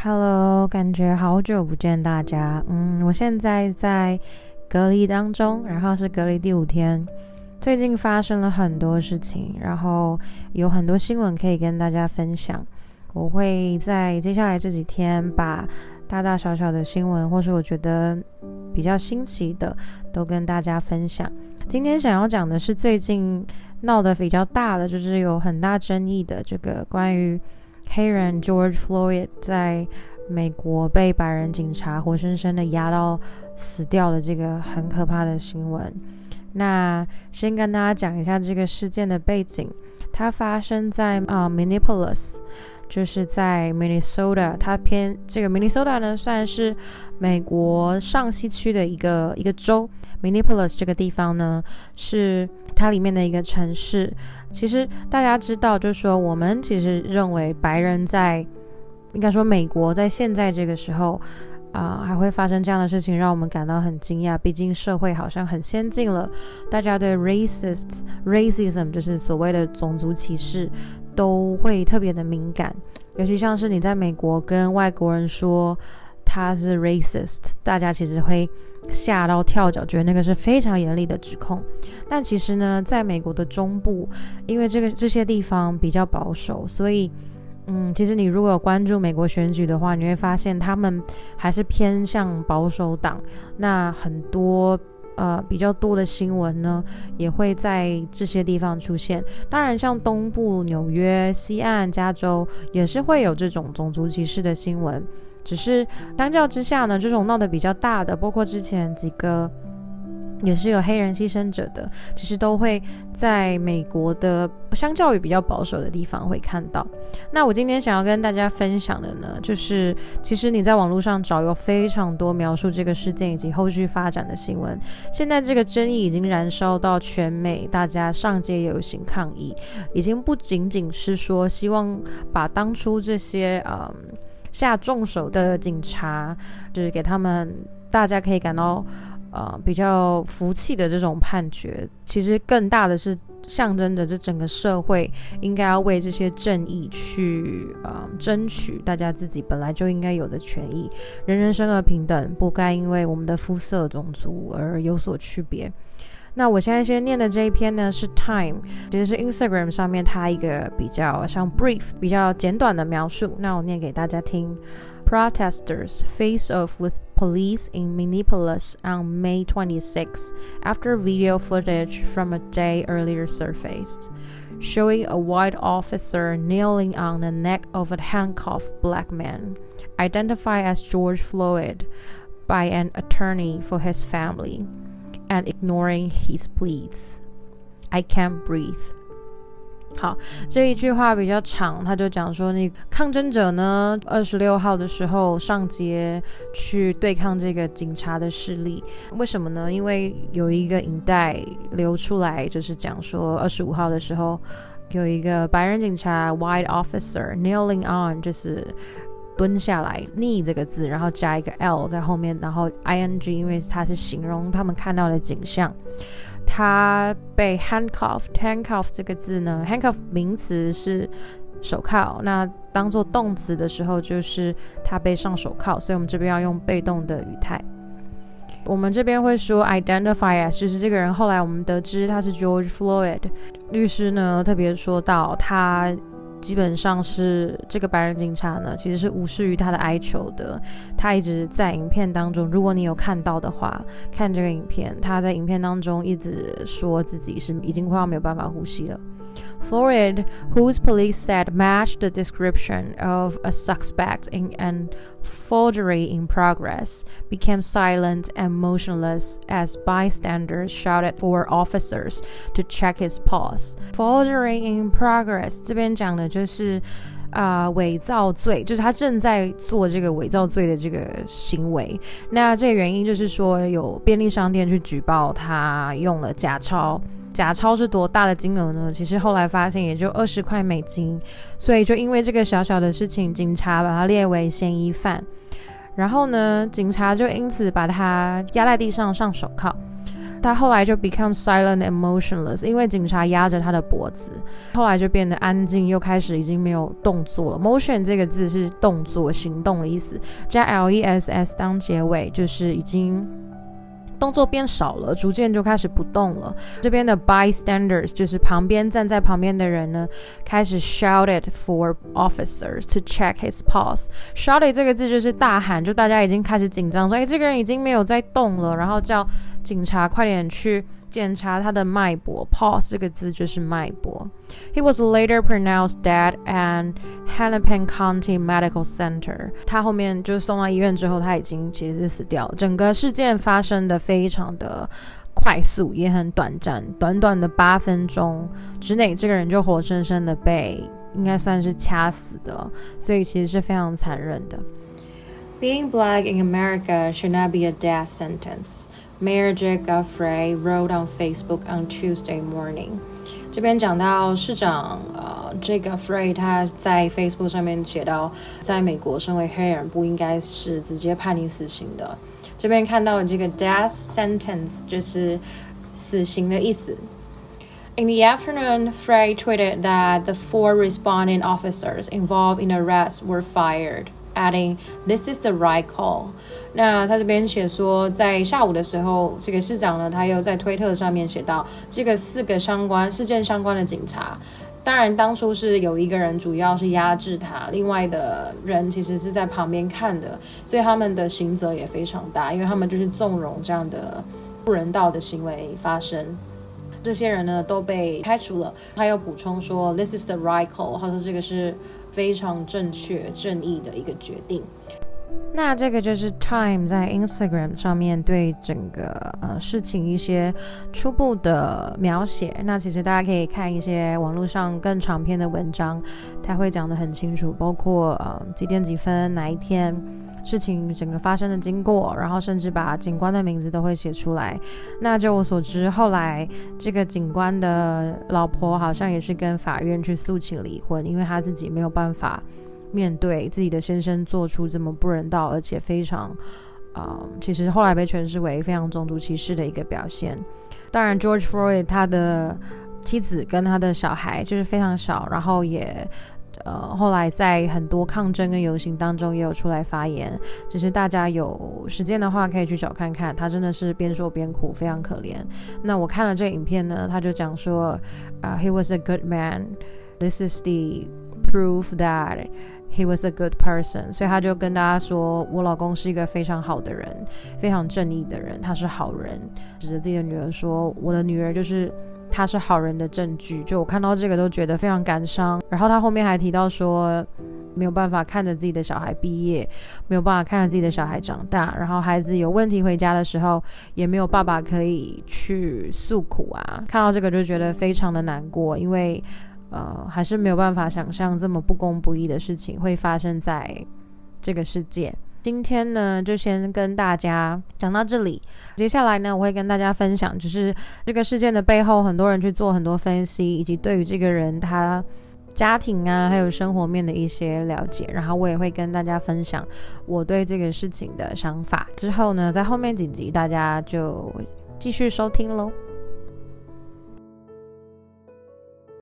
Hello，感觉好久不见大家。嗯，我现在在隔离当中，然后是隔离第五天。最近发生了很多事情，然后有很多新闻可以跟大家分享。我会在接下来这几天把大大小小的新闻，或是我觉得比较新奇的，都跟大家分享。今天想要讲的是最近闹得比较大的，就是有很大争议的这个关于。黑人 George Floyd 在美国被白人警察活生生的压到死掉的这个很可怕的新闻。那先跟大家讲一下这个事件的背景，它发生在啊、Minneapolis，就是在 Minnesota。它偏这个 Minnesota 呢，算是美国上西区的一个一个州。Minneapolis 这个地方呢，是它里面的一个城市。其实大家知道，就是说我们其实认为白人在，应该说美国在现在这个时候啊、还会发生这样的事情，让我们感到很惊讶。毕竟社会好像很先进了，大家对 racist racism 就是所谓的种族歧视都会特别的敏感，尤其像是你在美国跟外国人说。他是 racist，大家其实会吓到跳脚，觉得那个是非常严厉的指控。但其实呢，在美国的中部，因为这个这些地方比较保守，所以，嗯，其实你如果有关注美国选举的话，你会发现他们还是偏向保守党。那很多呃比较多的新闻呢，也会在这些地方出现。当然，像东部纽约、西岸、加州，也是会有这种种族歧视的新闻。只是相较之下呢，这种闹得比较大的，包括之前几个也是有黑人牺牲者的，其实都会在美国的相较于比较保守的地方会看到。那我今天想要跟大家分享的呢，就是其实你在网络上找有非常多描述这个事件以及后续发展的新闻。现在这个争议已经燃烧到全美，大家上街游行抗议，已经不仅仅是说希望把当初这些嗯。下重手的警察，就是给他们大家可以感到呃比较服气的这种判决。其实更大的是象征着这整个社会应该要为这些正义去呃争取，大家自己本来就应该有的权益。人人生而平等，不该因为我们的肤色、种族而有所区别。那我现在先念的这一篇呢，是 Time，其实是 Instagram 上面它一个比较像 brief、比较简短的描述。那我念给大家听：Protesters face off with police in Minneapolis on May 26 after video footage from a day earlier surfaced, showing a white officer kneeling on the neck of a handcuffed black man, identified as George Floyd by an attorney for his family. And ignoring his pleas, I can't breathe. 好，这一句话比较长，他就讲说，那抗争者呢，二十六号的时候上街去对抗这个警察的势力。为什么呢？因为有一个影带流出来，就是讲说二十五号的时候有一个白人警察 （white officer） kneeling on，就是。蹲下来，knee 这个字，然后加一个 l 在后面，然后 ing，因为它是形容他们看到的景象。他被 handcuffed，handcuff 这个字呢，handcuff 名词是手铐，那当做动词的时候就是他被上手铐，所以我们这边要用被动的语态。我们这边会说 identify as，就是这个人后来我们得知他是 George Floyd。律师呢特别说到他。基本上是这个白人警察呢，其实是无视于他的哀求的。他一直在影片当中，如果你有看到的话，看这个影片，他在影片当中一直说自己是已经快要没有办法呼吸了。Floyd, whose police said matched the description of a suspect in an forgery in progress, became silent and motionless as bystanders shouted for officers to check his pulse. Forgery in progress 这边讲的就是啊、呃、伪造罪，就是他正在做这个伪造罪的这个行为。那这个原因就是说有便利商店去举报他用了假钞。 假钞是多大的金额呢？其实后来发现也就二十块美金，所以就因为这个小小的事情，警察把他列为嫌疑犯。然后呢，警察就因此把他压在地上上手铐。他后来就 become silent and motionless，因为警察压着他的脖子，后来就变得安静，又开始已经没有动作了。motion 这个字是动作、行动的意思，加 l e s s 当结尾，就是已经。动作变少了，逐渐就开始不动了。这边的 bystanders 就是旁边站在旁边的人呢，开始 shouted for officers to check his pulse。shouted 这个字就是大喊，就大家已经开始紧张，说：“哎，这个人已经没有在动了。”然后叫警察快点去。检查他的脉搏，pulse 这个字就是脉搏。He was later pronounced dead at Hennepin County Medical Center。他后面就是送到医院之后，他已经其实是死掉了。整个事件发生的非常的快速，也很短暂，短短的八分钟之内，这个人就活生生的被应该算是掐死的，所以其实是非常残忍的。Being black in America should not be a death sentence. Mayor Jack Guthrie wrote on Facebook on Tuesday morning。这边讲到市长呃，Jack Guthrie 他在 Facebook 上面写到，在美国身为黑人不应该是直接判你死刑的。这边看到的这个 death sentence 就是死刑的意思。In the afternoon, Frey tweeted that the four responding officers involved in the arrest were fired. Adding, "This is the right call." 那他这边写说，在下午的时候，这个市长呢，他又在推特上面写到，这个四个相关事件相关的警察，当然当初是有一个人主要是压制他，另外的人其实是在旁边看的，所以他们的刑责也非常大，因为他们就是纵容这样的不人道的行为发生。这些人呢都被开除了。他又补充说，This is the right call，他说这个是。非常正确、正义的一个决定。那这个就是 Time 在 Instagram 上面对整个呃事情一些初步的描写。那其实大家可以看一些网络上更长篇的文章，他会讲得很清楚，包括呃几点几分哪一天。事情整个发生的经过，然后甚至把警官的名字都会写出来。那就我所知，后来这个警官的老婆好像也是跟法院去诉请离婚，因为他自己没有办法面对自己的先生做出这么不人道，而且非常，啊、其实后来被诠释为非常种族歧视的一个表现。当然，George Floyd 他的妻子跟他的小孩就是非常小，然后也。呃，后来在很多抗争跟游行当中也有出来发言，只是大家有时间的话可以去找看看，他真的是边说边哭，非常可怜。那我看了这个影片呢，他就讲说，啊、uh,，He was a good man. This is the proof that he was a good person. 所以他就跟大家说，我老公是一个非常好的人，非常正义的人，他是好人。指着自己的女儿说，我的女儿就是。他是好人的证据，就我看到这个都觉得非常感伤。然后他后面还提到说，没有办法看着自己的小孩毕业，没有办法看着自己的小孩长大，然后孩子有问题回家的时候，也没有爸爸可以去诉苦啊。看到这个就觉得非常的难过，因为呃，还是没有办法想象这么不公不义的事情会发生在这个世界。今天呢，就先跟大家讲到这里。接下来呢，我会跟大家分享，就是这个事件的背后，很多人去做很多分析，以及对于这个人他家庭啊，还有生活面的一些了解。然后我也会跟大家分享我对这个事情的想法。之后呢，在后面几集大家就继续收听喽。